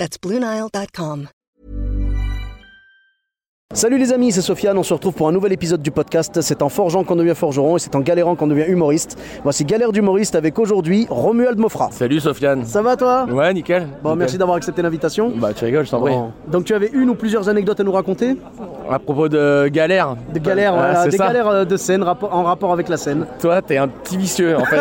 That's BlueNile.com. Salut les amis, c'est Sofiane, on se retrouve pour un nouvel épisode du podcast. C'est en forgeant qu'on devient forgeron et c'est en galérant qu'on devient humoriste. Voici Galère d'humoriste avec aujourd'hui Romuald Mofra. Salut Sofiane. Ça va toi? Ouais, nickel. Bon, merci d'avoir accepté l'invitation. Bah, tu rigoles, je t'en prie. Bon. Donc tu avais une ou plusieurs anecdotes à nous raconter? À propos de galère. Des galères, voilà, des ça. galères euh, de scène en rapport avec la scène. Toi, t'es un petit vicieux en fait.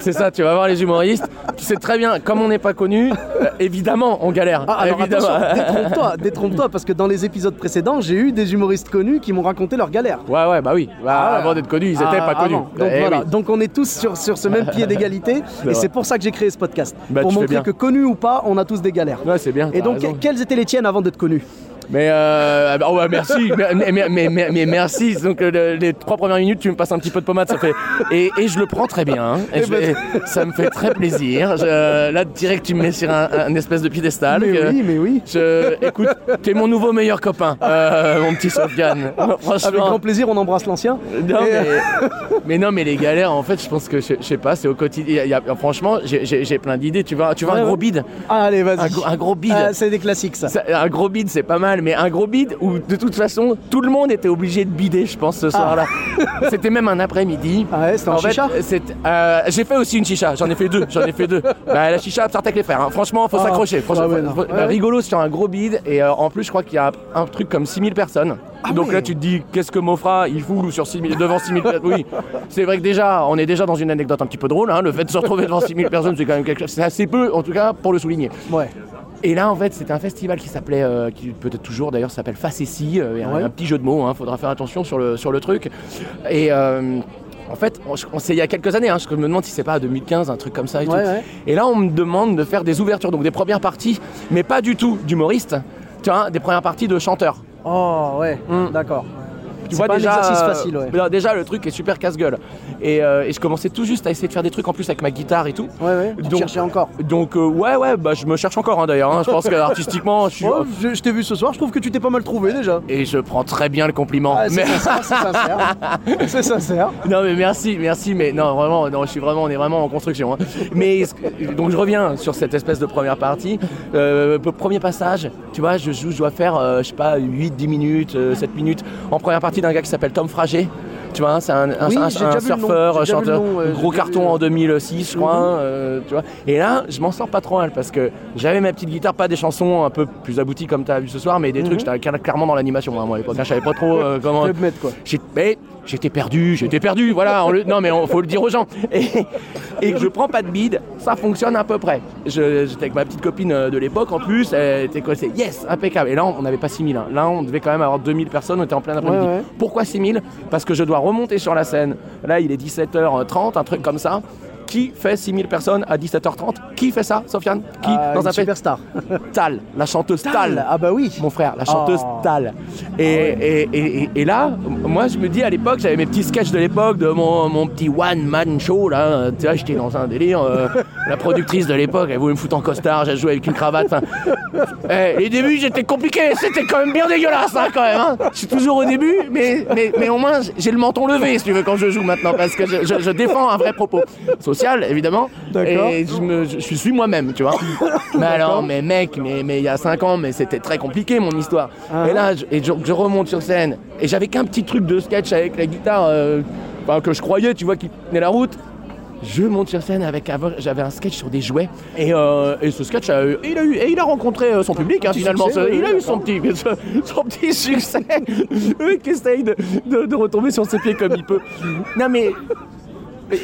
c'est, ça, tu vas voir les humoristes. Tu sais très bien, comme on n'est pas connu, euh, évidemment, on galère. Ah, alors évidemment. détrompe-toi, détrompe-toi, parce que dans les épisodes précédents, j'ai eu des humoristes connus qui m'ont raconté leurs galères. Ouais, ouais, bah oui. Bah, Ah, avant d'être connus, ils étaient Ah, pas connus. Donc Eh voilà, oui. donc on est tous sur, sur ce même pied d'égalité, et c'est pour ça que j'ai créé ce podcast. Bah, pour montrer que connus ou pas, on a tous des galères. Ouais, c'est bien. Et donc, raison. quelles étaient les tiennes avant d'être connu Mais euh, oh ouais, merci, mais, mais, mais, merci. Donc euh, le- les trois premières minutes, tu me passes un petit peu de pommade, ça fait et, et je le prends très bien. hein. Et Eh je- ben- et ça me fait très plaisir. Je- là, direct, tu me mets sur un, un espèce de piédestal. Mais que- oui, mais oui. Je, écoute, t'es mon nouveau meilleur copain, euh, mon petit Sofiane. Franchement. Avec grand plaisir, on embrasse l'ancien. Non, mais, non, mais les galères, en fait, je pense que je, sais pas, c'est au quotidien. il y a- franchement, j'ai- plein d'idées. Tu vois, tu vois Ouais, un gros bide, Ah, allez, vas-y. un, gros- un gros bide. Ah, c'est des classiques, ça. Ça, un gros bide, c'est pas mal, mais un gros bide où de toute façon tout le monde était obligé de bider, je pense, ce soir-là. C'était même un après-midi. Ah ouais, c'était en chicha euh, j'ai fait aussi une chicha, j'en ai fait deux, j'en ai fait deux. Bah, la chicha, sortez avec les frères, hein. franchement, faut Ah. s'accrocher. franchement, Ouais, faut- rigolo sur un gros bide, et euh, en plus, je crois qu'il y a un truc comme 6000 personnes. Donc Ah là, tu te dis, qu'est-ce que Mofra, il fout sur 6000, devant 6000 personnes? Oui, c'est vrai que déjà, on est déjà dans une anecdote un petit peu drôle, hein. le fait de se retrouver devant 6000 personnes, c'est quand même quelque chose, c'est assez peu, en tout cas, pour le souligner. Ouais. Et là, en fait, c'était un festival qui s'appelait, euh, qui peut-être toujours d'ailleurs s'appelle Facessi. Euh, un- petit jeu de mots, il faudra faire attention sur le, sur le truc. Et euh, en fait, on, on- c'est il y a quelques années, hein, je me demande si c'est pas 2015, un truc comme ça. Et, Ouais, tout. ouais. et là, on me demande de faire des ouvertures, donc des premières parties, mais pas du tout d'humoristes, tu vois, des premières parties de chanteurs. Oh, ouais, Hmm. d'accord. Tu vois pas un déjà, exercice euh, facile, ouais. non, déjà, le truc est super casse-gueule. Et, euh, et je commençais tout juste à essayer de faire des trucs en plus avec ma guitare et tout. Ouais, ouais, tu Donc- cherchais encore. Donc, euh, ouais, ouais, bah, je me cherche encore hein, d'ailleurs. hein. Je pense que artistiquement, je suis. Ouais, je, je t'ai vu ce soir, je trouve que tu t'es pas mal trouvé déjà. Et je prends très bien le compliment. Ah, c'est Mais- sincère, c'est sincère. c'est sincère. non mais merci, merci, mais non vraiment, non, je suis vraiment, on est vraiment en construction. hein. Mais donc je reviens sur cette espèce de première partie. Euh, premier passage, tu vois, je joue, je dois faire, je sais pas, 8, 10 minutes, euh, 7 minutes en première partie d'un gars qui s'appelle Tom Fragé. Tu vois, c'est un, un- Oui, un- un surfeur, chanteur, nom, j'ai gros carton en euh. 2006, je crois. Mhm. euh, tu vois. Et là, je m'en sors pas trop mal parce que j'avais ma petite guitare, pas des chansons un peu plus abouties comme tu as vu ce soir, mais des trucs, j'étais cla- clairement dans l'animation. hein, moi, à l'époque, hein, je savais pas trop euh, comment. Club Med, quoi. Mais j'étais perdu, j'étais perdu, voilà. on le- non mais il faut le dire aux gens. Et, et que je prends pas de bide, ça fonctionne à peu près. J'étais avec ma petite copine euh, de l'époque en plus, elle était quoi, yes, impeccable. Et là on n'avait pas 6000, hein. là on devait quand même avoir 2000 personnes, on était en plein après-midi. Ouais, ouais. Pourquoi 6000 Parce que je dois remonter sur la scène. Là il est 17h30, un truc comme ça. Qui fait 6000 personnes à 17h30 Qui fait ça, Sofiane? Qui Ah, Dans un superstar. Tal, la chanteuse Tal. Ah bah oui. Mon frère, la chanteuse Oh. Tal. Et, et, et- et- et là, moi je me dis à l'époque, j'avais mes petits sketchs de l'époque, de mon, mon petit one-man show là. Tu vois, j'étais dans un délire. euh, la productrice de l'époque, elle voulait me foutre en costard, j'ai joué avec une cravate. enfin, eh, les débuts j'étais compliqué, c'était quand même bien dégueulasse hein, quand même. hein. Je suis toujours au début, mais, mais, mais au moins j'ai le menton levé si tu veux quand je joue maintenant, parce que je, je- je défends un vrai propos évidemment. Et je, me, je, je suis moi-même, tu vois. mais alors, mais mec, mais, mais il y a 5 ans, mais c'était très compliqué mon histoire. Ah. Et là, je, et je, je remonte sur scène, et j'avais qu'un petit truc de sketch avec la guitare, euh, que je croyais, tu vois, qui tenait la route. Je monte sur scène avec j'avais un sketch sur des jouets et, euh, et ce sketch a eu- il a eu et il a rencontré euh, son public hein, finalement succès, Ce- oui, il a eu son petit son petit succès qui essaye de, de- de retomber sur ses pieds comme il peut non mais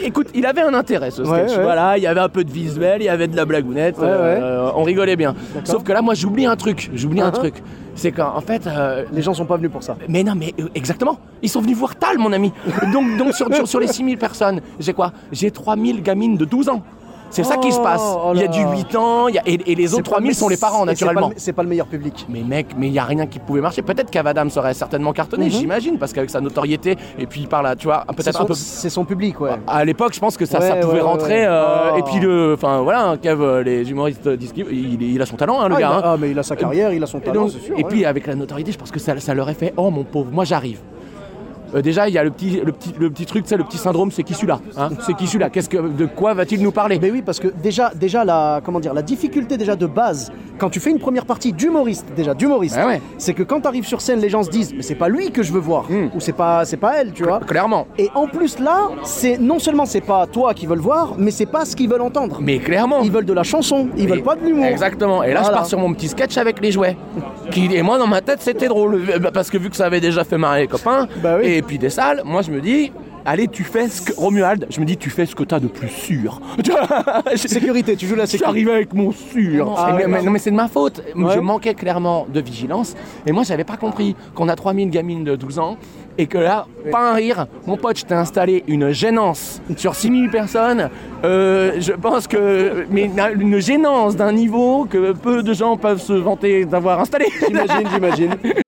Écoute, il avait un intérêt ce sketch. Ouais, ouais. Voilà, il y avait un peu de visuel, il y avait de la blagounette, euh, on rigolait bien. Sauf que là, moi, j'oublie un truc. J'oublie un Uh-huh. truc. C'est qu'en fait, euh, Les gens sont pas venus pour ça. mais non, mais euh, exactement. Ils sont venus voir Tal, mon ami. Donc, donc sur, sur, sur les 6000 personnes, j'ai quoi? J'ai 3000 gamines de 12 ans. C'est ça qui se passe. Oh il y a du 8 ans, il y a- et, et les autres pas 3000 le- sont les parents, c'est pas naturellement. C'est pas, le meilleur public. Mais mec, mais il y a rien qui pouvait marcher. Peut-être qu'Avadam serait certainement cartonné, Mhm. j'imagine, parce qu'avec sa notoriété, et puis il parle, à, tu vois, peut-être un peu. c'est son public, ouais. À l'époque, je pense que ça, Ouais, ça pouvait ouais, rentrer. ouais. euh, Oh. Et puis le, enfin voilà, hein, Kev, euh, les humoristes disent qu'il il, il a son talent, hein, le ah, gars. a- hein. ah, mais il a sa carrière, il a son talent, c'est sûr. et puis avec la notoriété, je pense que ça, ça leur a fait Oh mon pauvre, moi j'arrive. Euh, déjà, il y a le petit, le petit, le petit truc, le petit syndrome, c'est qui celui-là hein C'est qui celui-là Qu'est-ce que, de quoi va-t-il nous parler? Mais oui, parce que déjà, déjà la, comment dire, la difficulté déjà de base, quand tu fais une première partie d'humoriste, déjà d'humoriste, ouais. c'est que quand tu arrives sur scène, les gens se disent, mais c'est pas lui que je veux voir, ou c'est pas, c'est pas elle, tu vois. Clairement. Et en plus là, c'est non seulement c'est pas toi qu'ils veulent voir, mais c'est pas ce qu'ils veulent entendre. Mais clairement. Ils veulent de la chanson, ils Et- veulent pas de l'humour. Exactement. Et là, je pars sur mon petit sketch avec les jouets. Qui, et moi, dans ma tête, c'était drôle. Euh, bah, Parce que vu que ça avait déjà fait marrer les copains, Bah oui. et puis des salles, moi, je me dis. Allez, tu fais ce que. Romuald, je me dis, tu fais ce que t'as de plus sûr. Sécurité, tu joues la Je suis sécurité. arrivé avec mon sûr. Ah Et mais, ouais, mais- non. non, mais c'est de ma faute. Ouais. Je manquais clairement de vigilance. Et moi, j'avais pas compris qu'on a 3000 gamines de 12 ans. Et que là, pas un rire, mon pote, je t'ai installé une gênance sur 6000 personnes. Euh, je pense que. Mais une gênance d'un niveau que peu de gens peuvent se vanter d'avoir installé. J'imagine, j'imagine.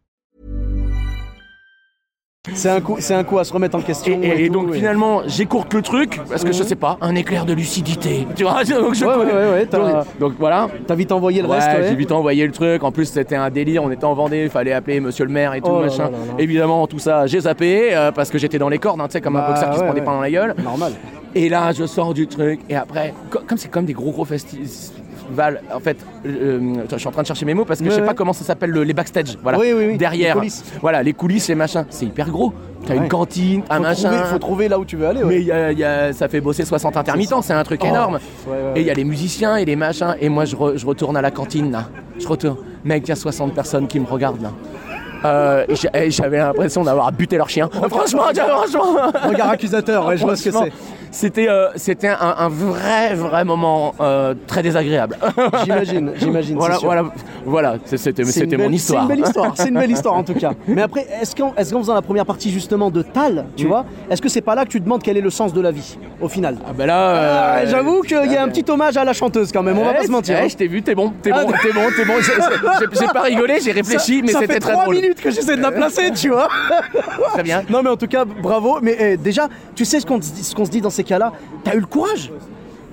C'est un coup, c'est un coup à se remettre en question. et- et et tout, donc finalement, j'écourte le truc parce que je sais pas, un éclair de lucidité. Tu vois donc, je Ouais, ouais, ouais, donc, donc voilà. T'as vite envoyé le reste, j'ai vite envoyé le truc. En plus, c'était un délire. On était en Vendée, il fallait appeler monsieur le maire et tout, Oh machin. là là là. Évidemment, tout ça, j'ai zappé euh, parce que j'étais dans les cordes, hein, tu sais, comme un Bah, boxeur qui se prend des pains dans la gueule. Normal. Et là, je sors du truc. Et après, co- comme c'est comme des gros gros festivals. En fait, euh, je suis en train de chercher mes mots parce que Ouais, je sais ouais. pas comment ça s'appelle le- les backstage. Voilà. Oui, oui, oui, Derrière. les coulisses. Voilà, les coulisses et machin. C'est hyper gros. T'as Ouais. une cantine, un machin. trouver, faut trouver là où tu veux aller. Mais il y a- il y a- ça fait bosser 60 intermittents, c'est un truc Oh, énorme. Et il y a les musiciens et les machins. Et moi, je, re- je retourne à la cantine, là. Je retourne. Mec, il y a 60 personnes qui me regardent, là. Euh, J'avais l'impression d'avoir buté leur chien. franchement, franchement. Regard accusateur, ouais, je vois ce que c'est. C'était euh, c'était un, un vrai, vrai moment euh, très désagréable. J'imagine, j'imagine. voilà, voilà, voilà, c'était mon histoire. C'est une belle histoire, c'est une belle histoire en tout cas. Mais après, est-ce qu'en est qu'en faisant la première partie justement de Tal, tu vois, est-ce que c'est pas là que tu demandes quel est le sens de la vie au final? Ah bah là, euh, Ah, J'avoue qu'il y a un petit hommage à la chanteuse quand même, on va pas se mentir. ouais, hein. je t'ai vu, t'es bon, t'es Ah, bon, t'es bon, t'es bon. J'ai- pas rigolé, j'ai réfléchi, mais ça c'était fait très trois drôle. minutes que j'essaie de la placer, tu vois. Très bien. Non mais en tout cas, bravo. Mais eh, déjà, tu sais ce qu'on se dit, ce qu'on se dit dans ces cas-là T'as eu le courage.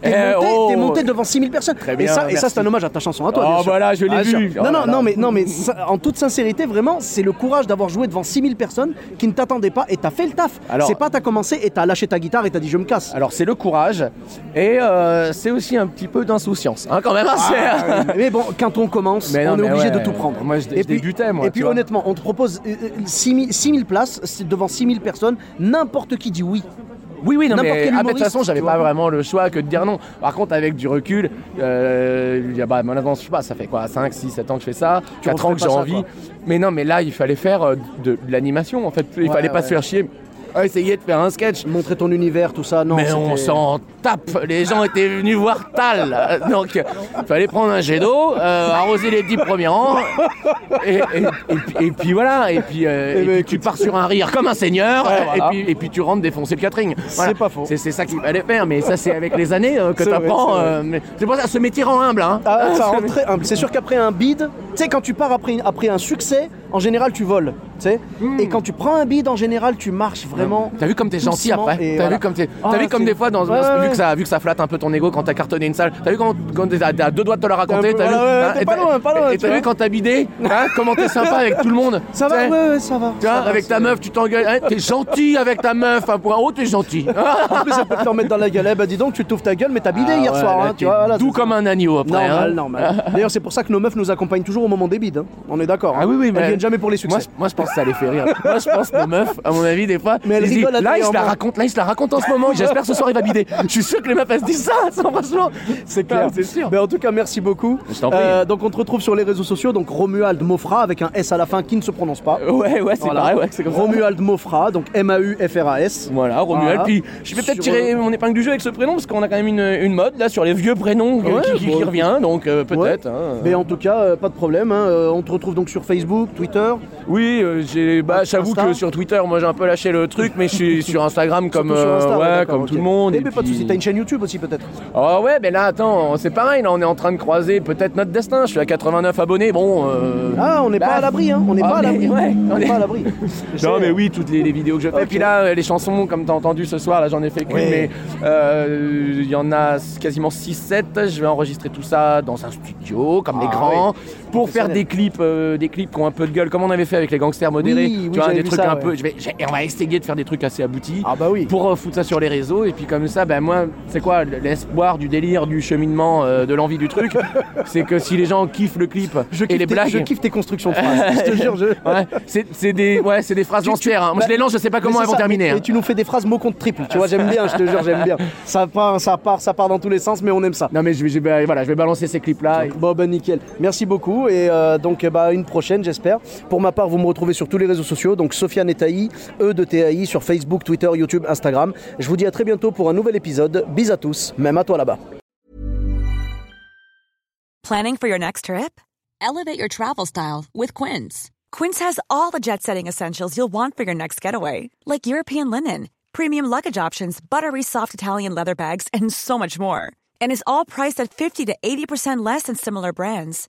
T'es Eh, monté, oh. t'es monté devant 6000 personnes. Très et ça, et c'est un hommage à ta chanson, à toi. Oh, voilà, je l'ai Ah, vu. Oh non, là non, non, mais, non, mais ça- en toute sincérité, vraiment, c'est le courage d'avoir joué devant 6000 personnes qui ne t'attendaient pas et t'as fait le taf. C'est pas t'as commencé et t'as lâché ta guitare et t'as dit je me casse. Alors c'est le courage et euh, c'est aussi un petit peu d'insouciance, hein, quand même. hein, Ah, mais bon, quand on commence, Mais non, on est obligé ouais. de tout prendre. Moi, je- je débutais, moi, Et puis vois. honnêtement, on te propose euh, euh, 6000 6000 places devant 6000 personnes, n'importe qui dit oui. Oui, oui, non, mais ah, de toute façon, j'avais tu pas vraiment le choix que de dire non. Par contre, avec du recul, euh, il y a, bah, maintenant, je sais pas, ça fait quoi, 5, 6, 7 ans que je fais ça, 4 ans que j'ai envie. Mais non, mais là, il fallait faire euh, de, de l'animation, en fait. Il Ouais, fallait pas ouais. se faire chier à essayer de faire un sketch. Montrer ton univers, tout ça, non. mais on s'en tape, les gens étaient venus voir Tal. Donc, il fallait prendre un jet d'eau, euh, arroser les 10 premiers rangs, et, et- et puis, et puis voilà, et puis, euh, Eh ben, puis tu pars sur un rire comme un seigneur, Ouais, et, voilà. puis, et puis tu rentres défoncer le catering. Voilà. pas faux. C'est c'est ça qu'il fallait faire, mais ça c'est avec les années euh, que C'est vrai, t'apprends. c'est C'est pour ça, ce métier rend humble. Hein. Ah, ça Ce rend mé- très humble. C'est sûr qu'après un bide, tu sais, quand tu pars après, après un succès, en général, tu voles. tu sais. Hmm. Et quand tu prends un bide, en général, tu marches vraiment. T'as vu comme t'es gentil après T'as voilà. vu comme Ah, T'as vu comme des fois dans, Ouais, dans- ouais, vu que ça vu que ça flatte un peu ton ego quand t'as cartonné une salle. T'as vu quand, quand t'es à, deux doigts de te la raconter T'as vu ouais, hein, pas loin, pas loin, Et tu t'as vu quand t'as bidé hein, Comment t'es sympa avec tout le monde Ça va, ouais, ça va. Tu vois, ça va, avec ta meuf, tu t'engueules. hein, t'es gentil avec ta meuf. Un point haut, t'es gentil. En plus, elle peut te remettre dans la gueule. Eh bah, dis donc, tu t'ouvres ta gueule, mais t'as bidé Ah hier soir. hein, c'est- comme un agneau après. Normal, hein. normal. D'ailleurs, c'est pour ça que nos meufs nous accompagnent toujours au moment des bides. hein. On est d'accord. Ah hein. oui, oui, Elles mais- viennent jamais pour les succès. Moi, je- moi, je pense que ça les fait rire. Moi, je pense que nos meufs, à mon avis, des fois, Mais elles disent, là, toi ils se la moi. racontent, là, ils se la racontent en ce moment. J'espère ce soir, il va bider. Je suis sûr que les meufs, elles se disent ça, franchement. C'est clair. C'est sûr. Mais en tout cas, merci beaucoup. Je t'en prie. Euh, donc on te retrouve sur les réseaux sociaux, donc Romuald Mofra avec un S à la fin qui ne se prononce pas. Ouais, ouais, c'est Voilà. pareil, ouais, c'est comme. Romuald Mofra, donc M-A-U-F-R-A-S. Voilà, Romuald. Voilà. Puis je vais peut-être Sur- tirer mon épingle du jeu avec ce prénom parce qu'on a quand même une, une mode là sur les vieux prénoms euh, Ouais, qui, qui- qui bon. revient, donc euh, peut-être. Ouais. hein. Mais en tout cas, euh, pas de problème. Hein. Euh, on te retrouve donc sur Facebook, Twitter. Oui, euh, j'ai, bah, j'avoue Insta que sur Twitter, moi j'ai un peu lâché le truc, mais je suis sur Instagram comme, sur euh, Insta, ouais, d'accord, comme ok. tout le monde. Et ben, pas de puis- soucis. T'as une chaîne YouTube aussi peut-être? Ah ouais, mais là, attends, c'est pareil, là, on est en train de croiser peut-être notre destin. Je suis à 89 abonnés, bon. euh, Ah, on n'est bah, pas à l'abri, hein. On n'est ah, pas à mais l'abri. ouais, on est- pas à l'abri. Non mais oui, toutes les, les vidéos que je fais. Ok. Et puis là, les chansons, comme t'as entendu ce soir, là j'en ai fait qu'une, Oui. mais il y en a quasiment 6-7. Je vais enregistrer tout ça dans un studio, comme les Ah grands, oui. Pour faire des clips, euh, des clips qui ont un peu de gueule, comme on avait fait avec les gangsters modérés. Oui, oui, tu vois, des trucs ça, un ouais. peu. Je vais, j'ai- et on va essayer de faire des trucs assez aboutis. Ah bah oui. Pour euh, foutre ça sur les réseaux et puis comme ça, ben moi, c'est quoi l'espoir du délire, du cheminement, euh, de l'envie du truc, c'est que si les gens kiffent le clip Je et les blagues, je kiffe tes constructions de phrases. je te jure, je. Ouais, c'est des, ouais, c'est des phrases lancières. hein. Moi, bah, je les lance, je sais pas comment elles vont ça, terminer. mais- hein. Et tu nous fais des phrases mots contre triple. Tu vois, j'aime bien, je te jure, j'aime bien. Ça part, ça part, ça part dans tous les sens, mais on aime ça. Non, mais je vais, voilà, je vais balancer ces clips-là. et- Bon, ben nickel. Merci beaucoup. Et euh, donc, bah, une prochaine, j'espère. Pour ma part, vous me retrouvez sur tous les réseaux sociaux. Donc, Sofiane Taï, E de TAI, sur Facebook, Twitter, YouTube, Instagram. Je vous dis à très bientôt pour un nouvel épisode. Bis à tous, même à toi là-bas. Planning for your next trip? Elevate your travel style with Quince. Quince has all the jet setting essentials you'll want for your next getaway, like European linen, premium luggage options, buttery soft Italian leather bags, and so much more. And is all priced at 50 to 80% less than similar brands.